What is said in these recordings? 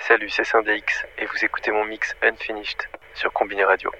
Salut, c'est Syndex et vous écoutez mon mix Unfinished sur Combini Radio.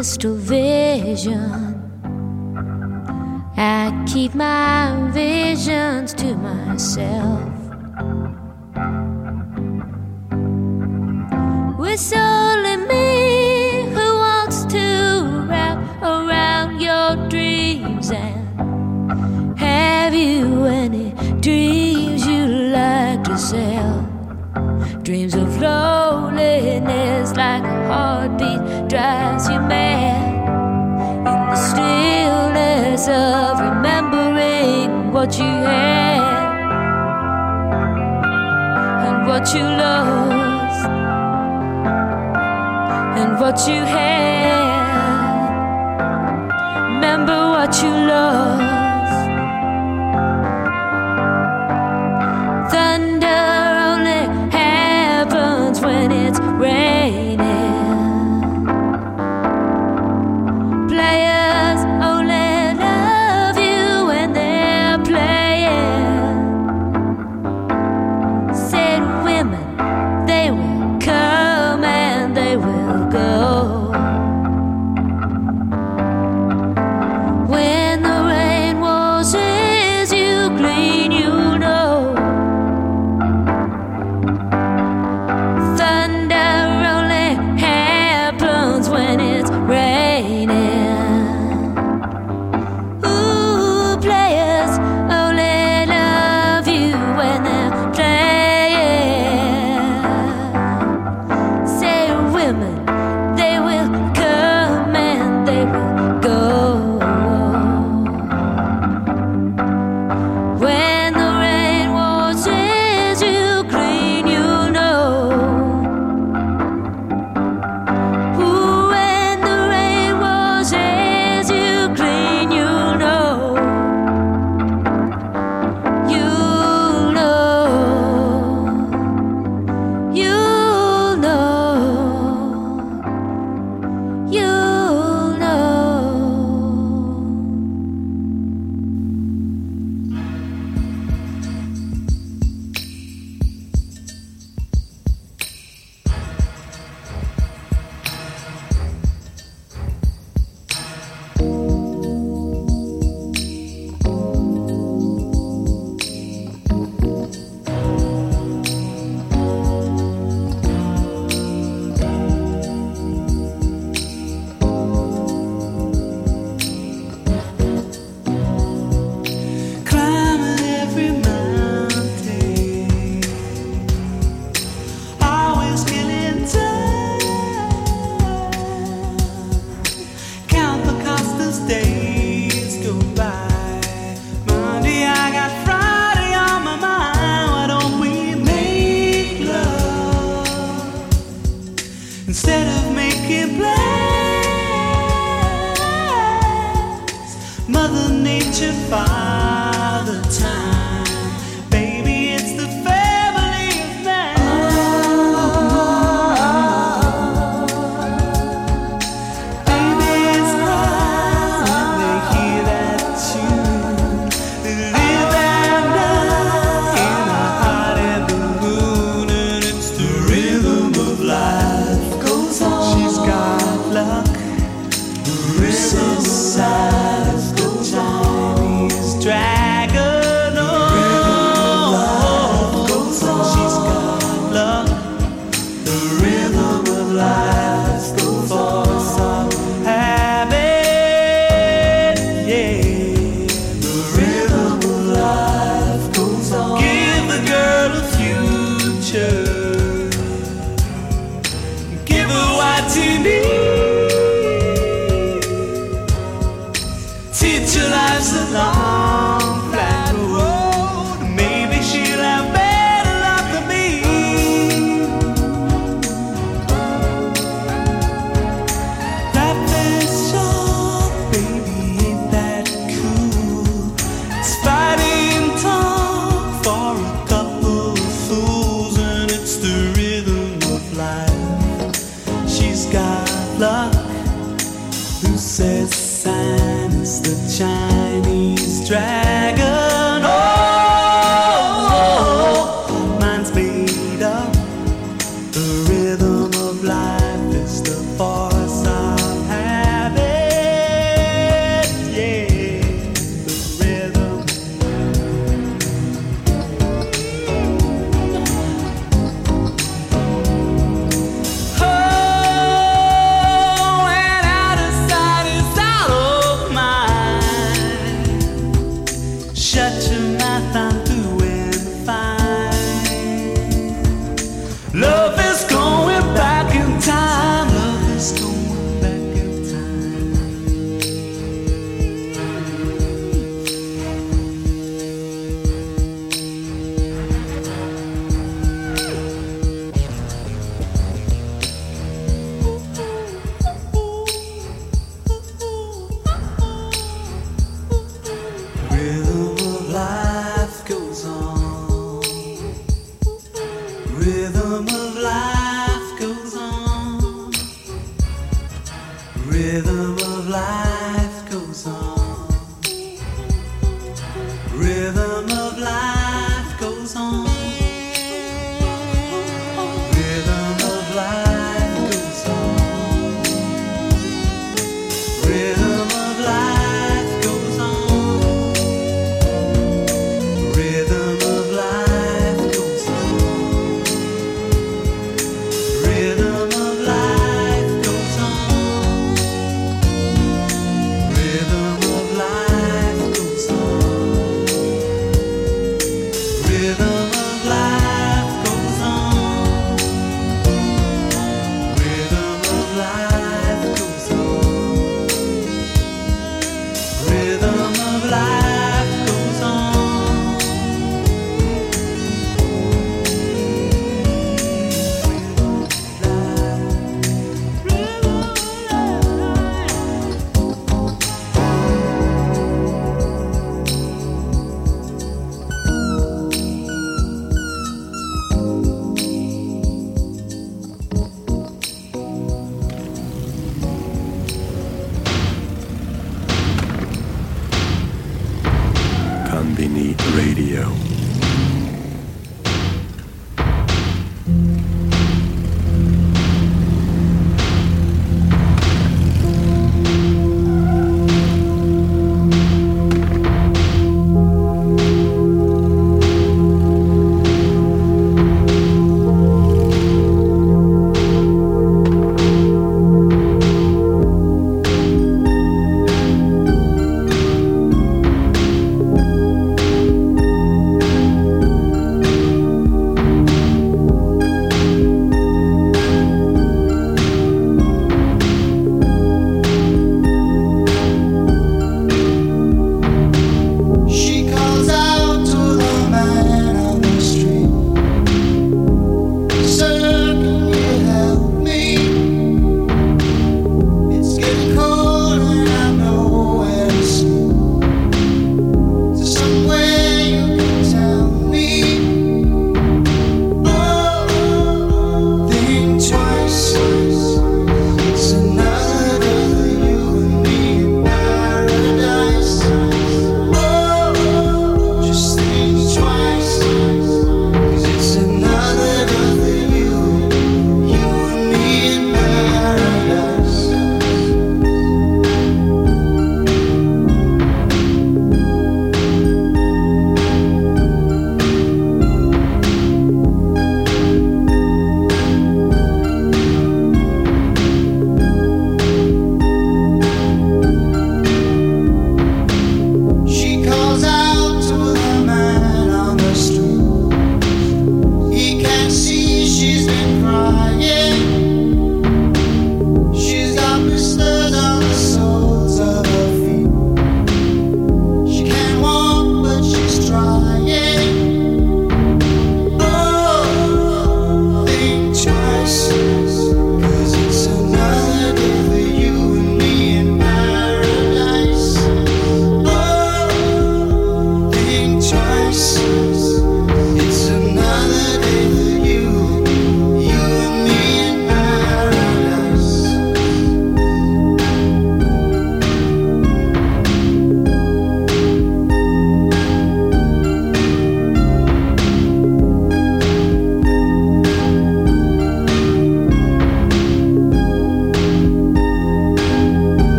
crystal vision. I keep my visions to myself. what you lost and what you had. Remember what you lost.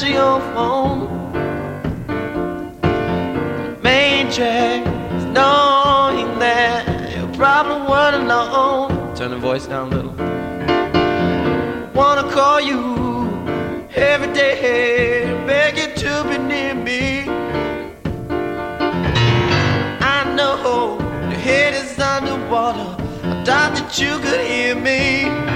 You. You not your phone. main is knowing that your problem weren't alone. Turn the voice down a little. Wanna call you every day, beg you to be near me. I know your head is underwater. I thought that you could hear me.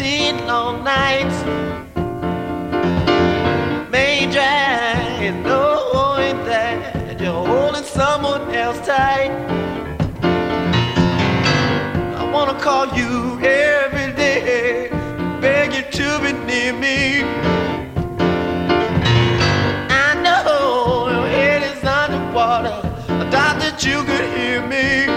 17 long nights. May drag and knowing that you're holding someone else tight. I wanna call you every day, beg you to be near me. I know your head is underwater. I thought that you could hear me.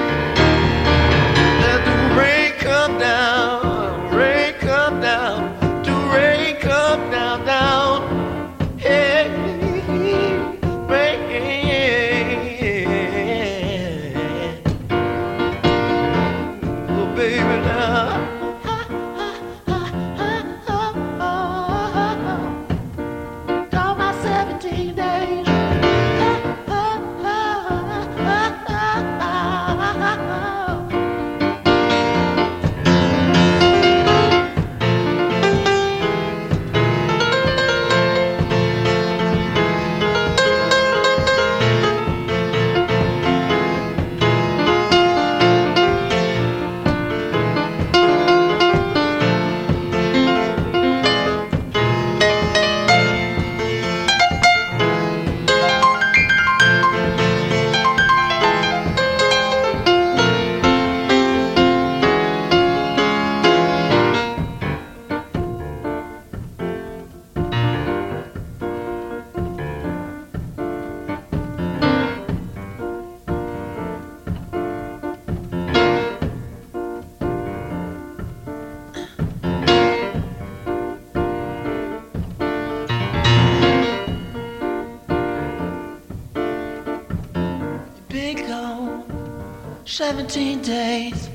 17 days,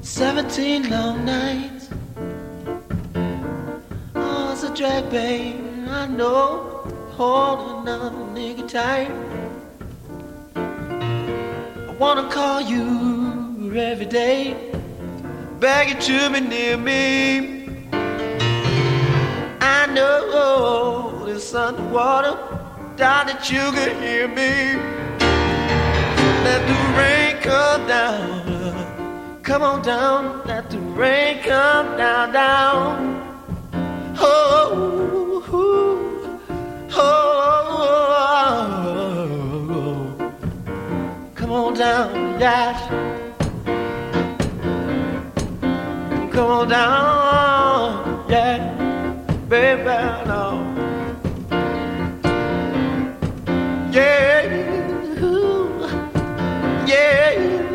17 long nights. Oh, it's a drag, babe. I know, holding another nigga tight. I wanna call you every day, beg you to be near me. I know it's underwater, doubt that you can hear me. Let the rain come down. Come on down. Let the rain come down, down. Oh, oh, oh, Come on down, yeah. Come on down, yeah. Baby, no. Yeah. Ooh. Yeah.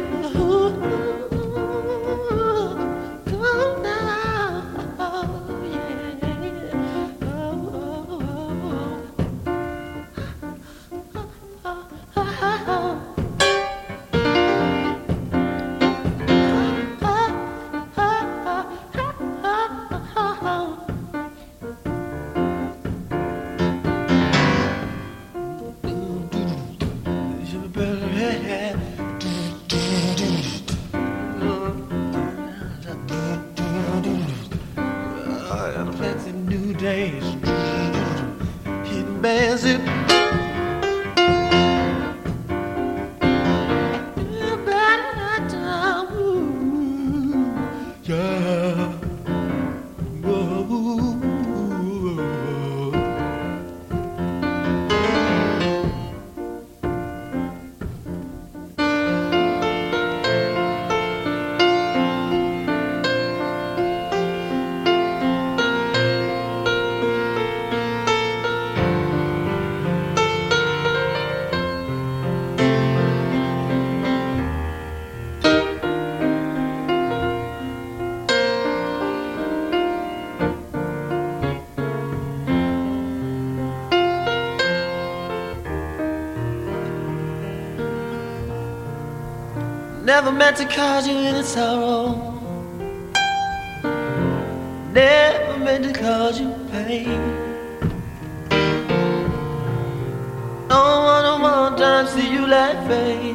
never meant to cause you any sorrow. Never meant to cause you pain. No one, no one time see you like pain.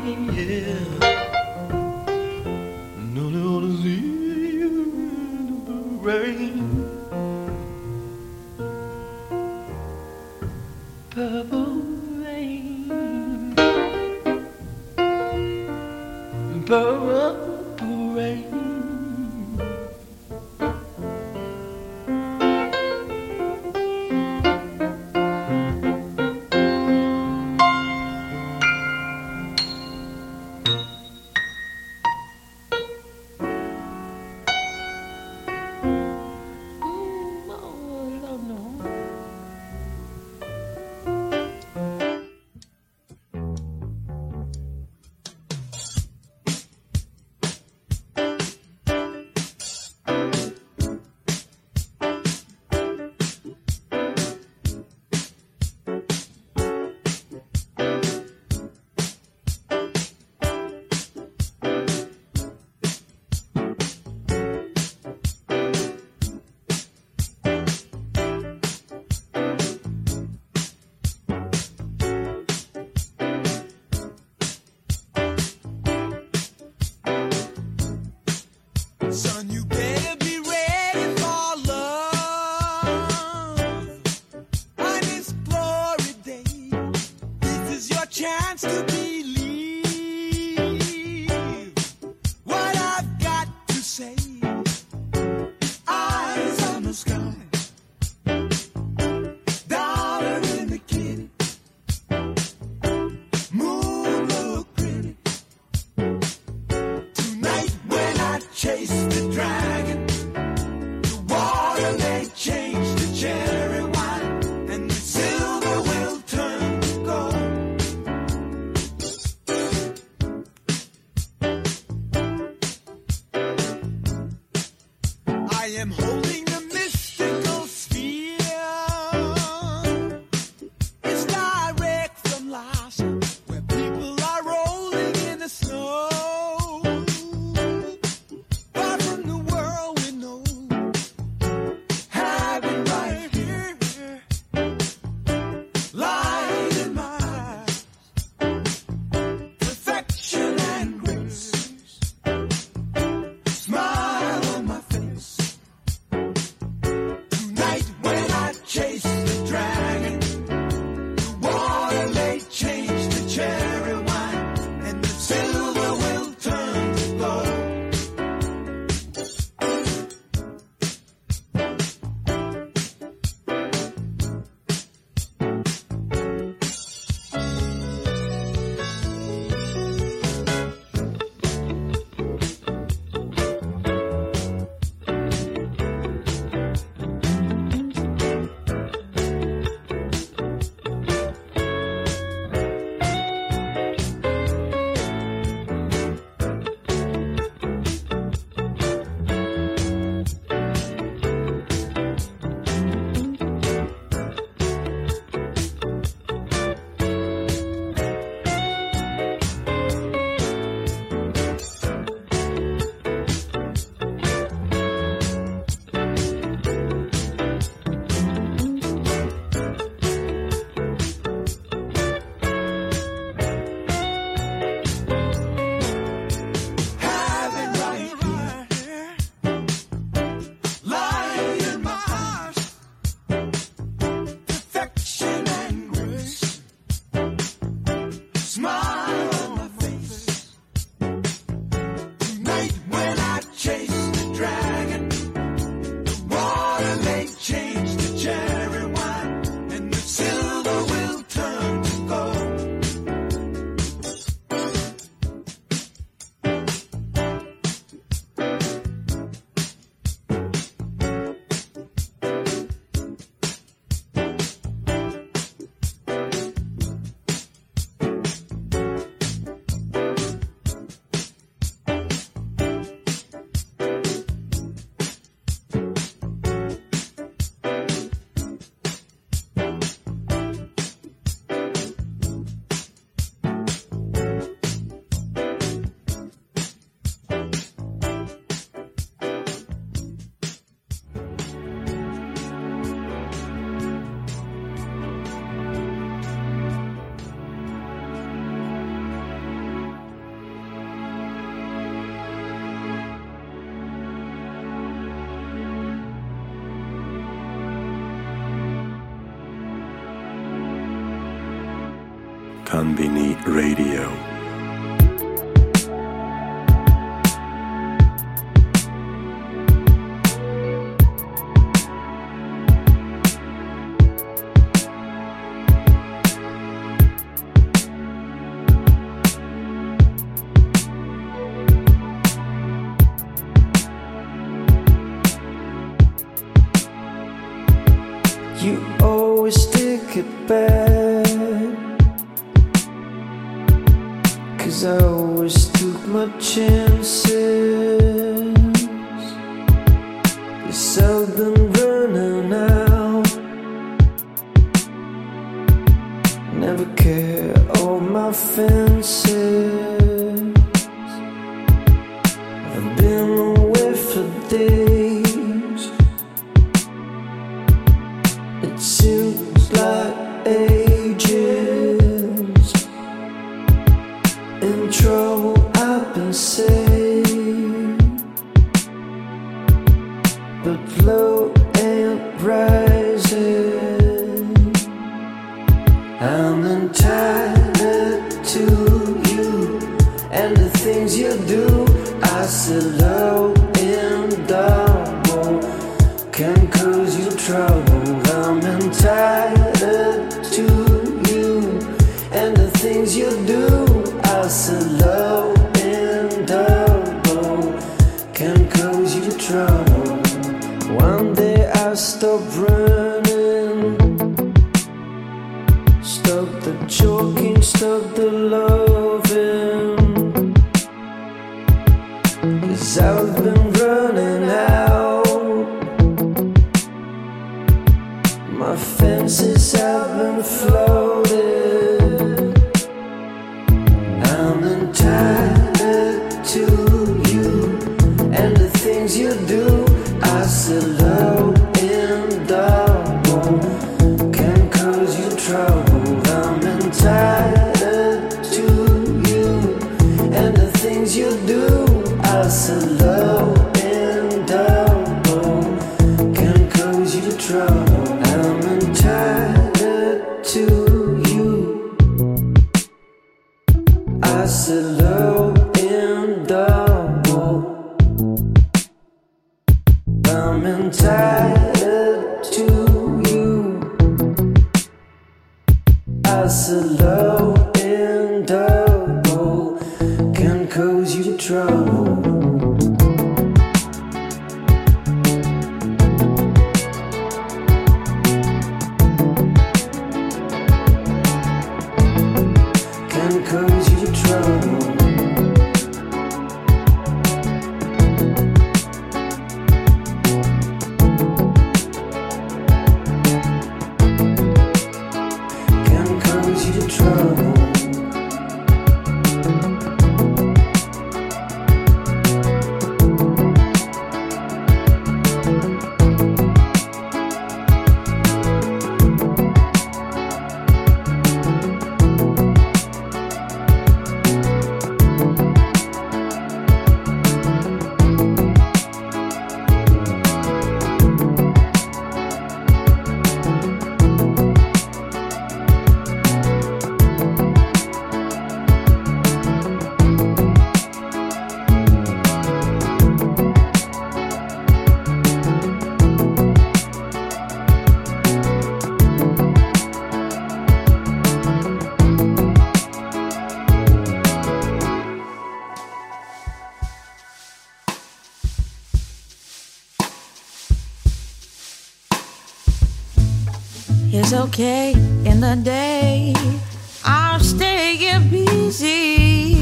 Konbini Radio. blood. trouble. okay in the day. I'm staying busy,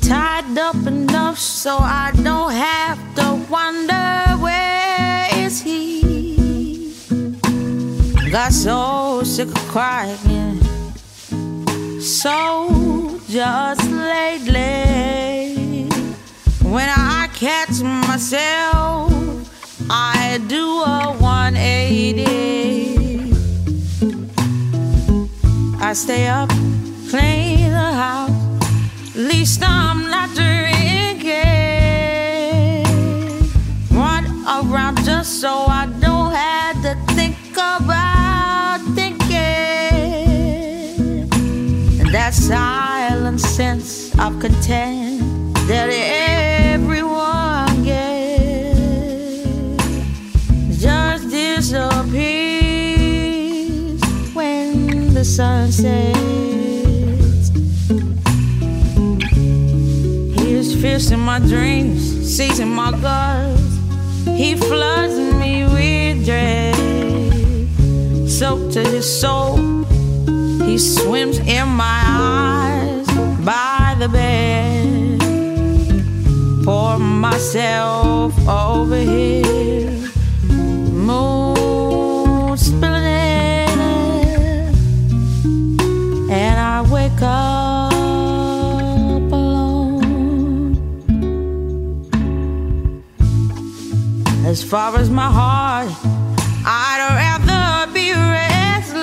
tied up enough so I don't have to wonder where is he. Got so sick of crying, so just lately when I catch myself. I do a 180. stay up, clean the house. At least I'm not drinking. Run around just so I don't have to think about thinking. And that silent sense of content. The. He is fierce in my dreams, seizing my guts. He floods me with dread, soaked to his soul. He swims in my eyes by the bed. Pour myself over here, far as my heart, I'd rather be restless.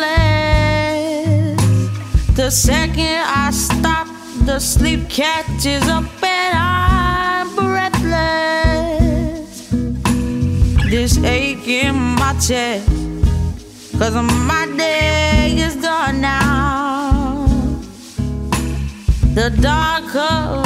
The second I stop, the sleep catches up and I'm breathless. This ache in my chest, cause my day is done now. The dark covers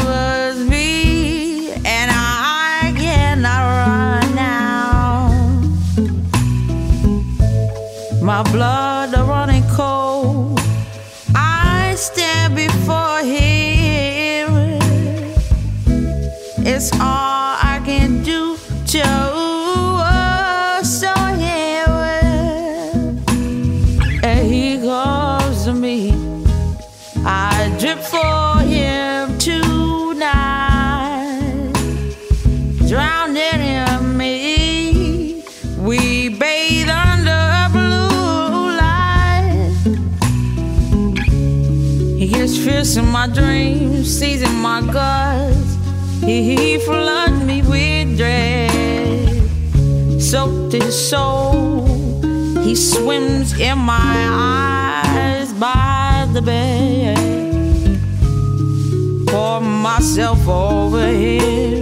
It's all I can do to oh, show him. And he comes to me. I drip for him tonight, drowning in me. We bathe under blue light. He gets fierce in my dreams, seizing my guts. He, floods me with dread, soaked his soul. He swims in my eyes by the bed. Pour myself over here,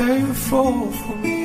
A fall for me.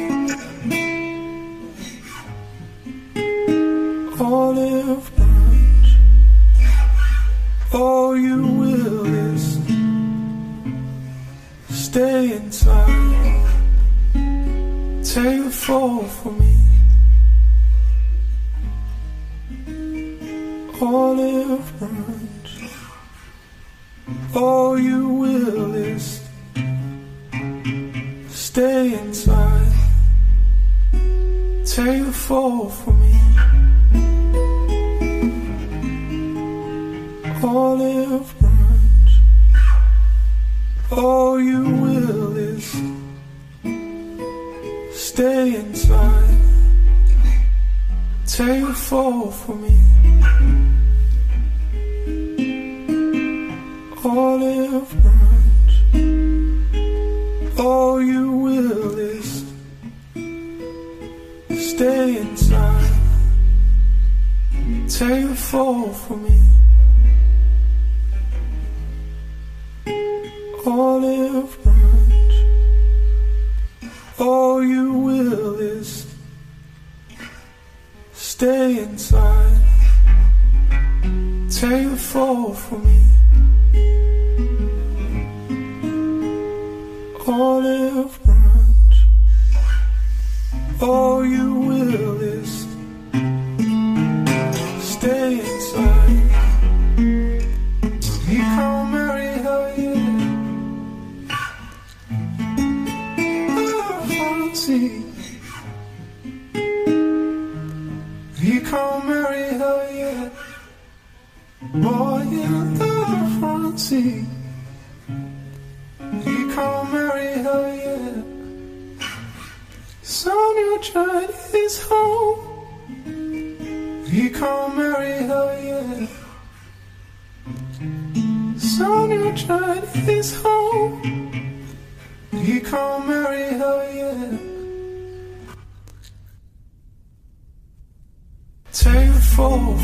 Hail Mary, hell yeah. Boy in the front seat. He called Mary, hell yeah. Son, your child is home. He called Mary, hell yeah. Son, your child is home. He called Mary, hell yeah. fofo.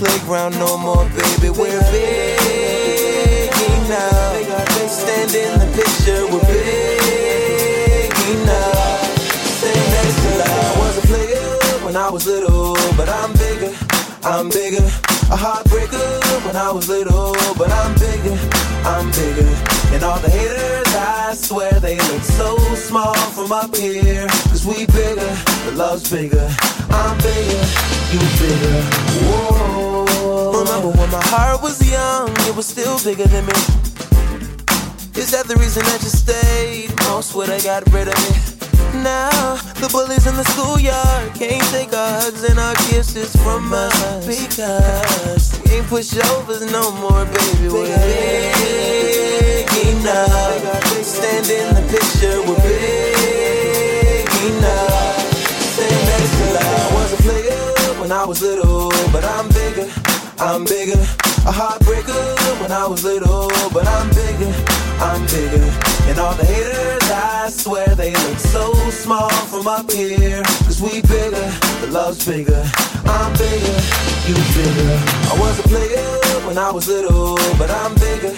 Playground no more, baby. We're big enough. Stand in the picture, we're big now. Stand next to I was a player when I was little, but I'm bigger. I'm bigger. A heartbreaker when I was little, but I'm bigger. I'm bigger. And all the haters, I swear they look so small from up here. Cause we bigger, the love's bigger. I'm bigger, you bigger. Whoa. Heart was young, it was still bigger than me. Is that the reason that you stayed? Most would have got rid of me. Now, the bullies in the schoolyard can't take our hugs and our kisses from us. Because we ain't pushovers no more, baby. We're big enough. Stand in the picture, we're big enough. Stand next to I was a player when I was little, but I'm bigger. I'm bigger. A heartbreaker when I was little, but I'm bigger. I'm bigger. And all the haters, I swear they look so small from up here. Cause we bigger, the love's bigger. I'm bigger, you bigger. I was a player when I was little, but I'm bigger.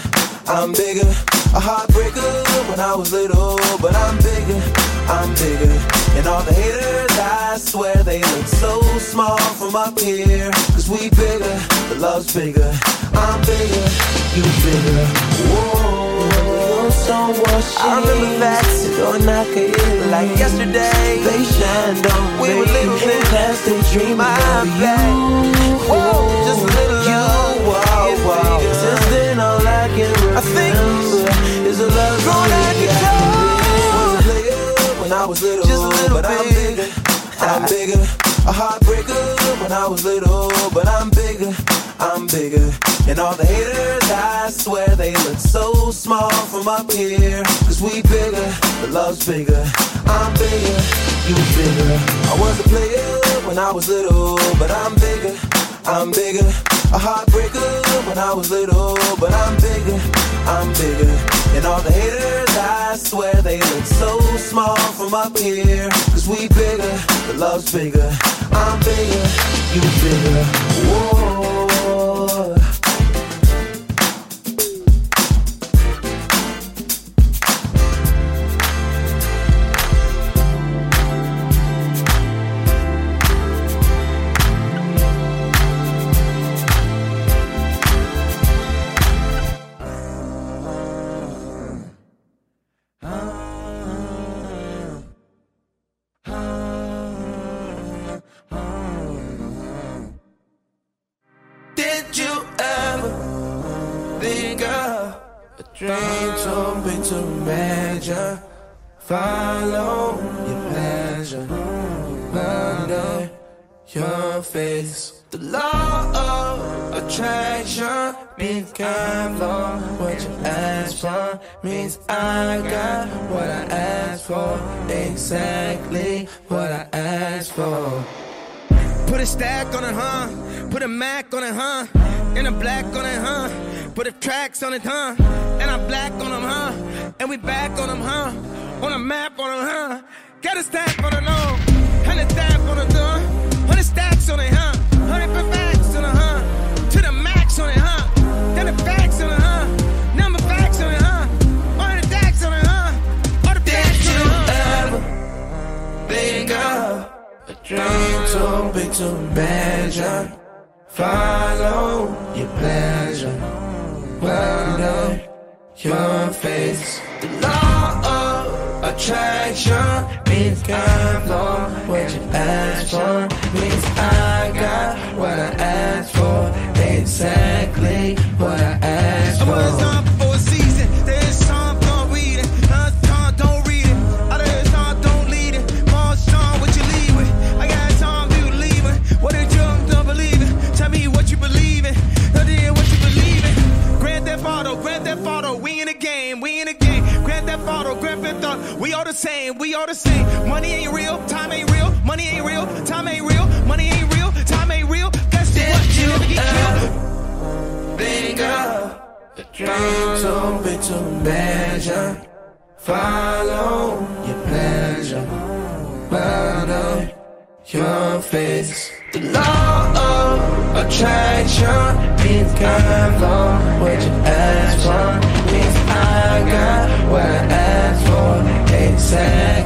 I'm bigger. A heartbreaker when I was little, but I'm bigger. I'm bigger. And all the haters, I swear they look so small from up here. Cause we bigger, the love's bigger. I'm bigger, you bigger. Whoa. So I remember that door knocker like yesterday. They shined on we were little then. Past they dream my back. Whoa, just little I was little, just a little but I'm bigger. I'm bigger. A heartbreaker when I was little, but I'm bigger. I'm bigger. And all the haters, I swear they look so small from up here. Cause we bigger, the love's bigger. I'm bigger, you bigger. I was a player when I was little, but I'm bigger. I'm bigger. A heartbreaker when I was little, but I'm bigger. I'm bigger. And all the haters, I swear they look so small from up here. Cause we bigger, the love's bigger. I'm bigger, you bigger. Whoa. Tracks on it, huh? And I'm black on them, huh? And we back on them, huh? On a map on them, huh? Got a stack on it, no. And a stack on it, huh? Hundred stacks on it, huh? Hundred facts on it, huh? To the max on it, huh? Then the facts on it, huh? Number facts on it, huh? All the stacks on it, huh? All the facts on it, huh? Think of a dream too big to imagine. Follow your pleasure. Wonder your face. The law of attraction means kind for what you ask for. Means the same. Money ain't real, time ain't real. Money ain't real, time ain't real. Money ain't real, time ain't real. Guess what? You never get killed. Think of a dream too big to imagine. Follow your pleasure. Wonder your face. The law of attraction means kind for what you ask for. Means I got what I asked for. Exactly what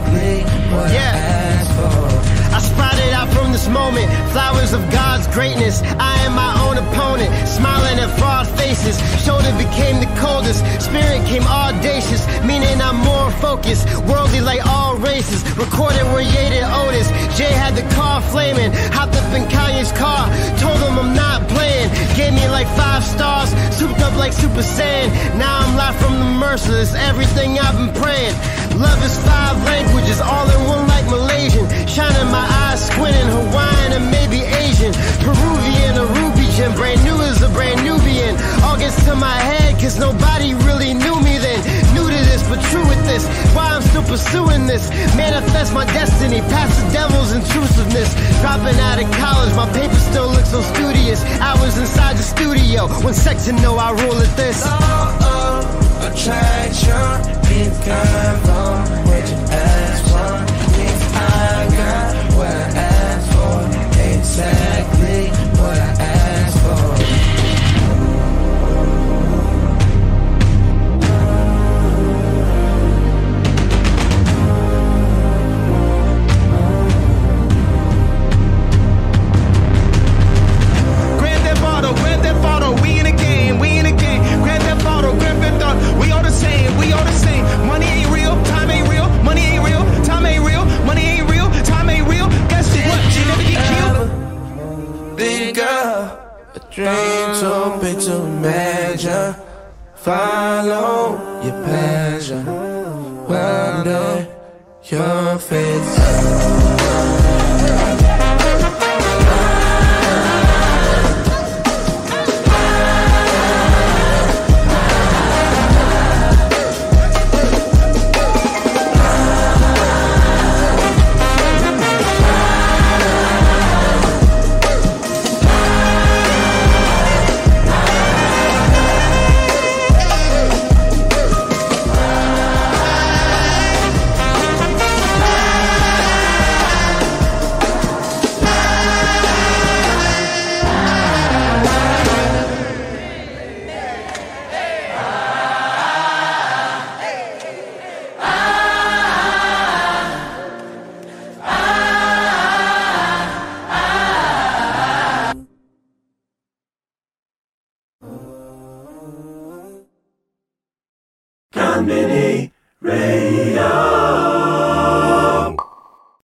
flowers of God's greatness. I am my own opponent, smiling at fraud faces. Shoulder became the coldest, spirit came audacious, meaning I'm more focused. Worldly like all races, recorded where Ye Otis. Jay had the car flaming, hopped up in Kanye's car, told him I'm not playing. Gave me like five stars, souped up like Super Saiyan. Now I'm live from the merciless, everything I've been praying. Love is five languages, all in one like Malaysian. Shining my eyes, squinting Hawaiian and maybe Asian. Peruvian, Arubian, brand new as a brand Nubian. All gets to my head, cause nobody really knew me then. New to this, but true with this. Why I'm still pursuing this. Manifest my destiny, past the devil's intrusiveness. Dropping out of college, my paper still looks so studious. I was inside the studio, when sex and know I rule at this. Of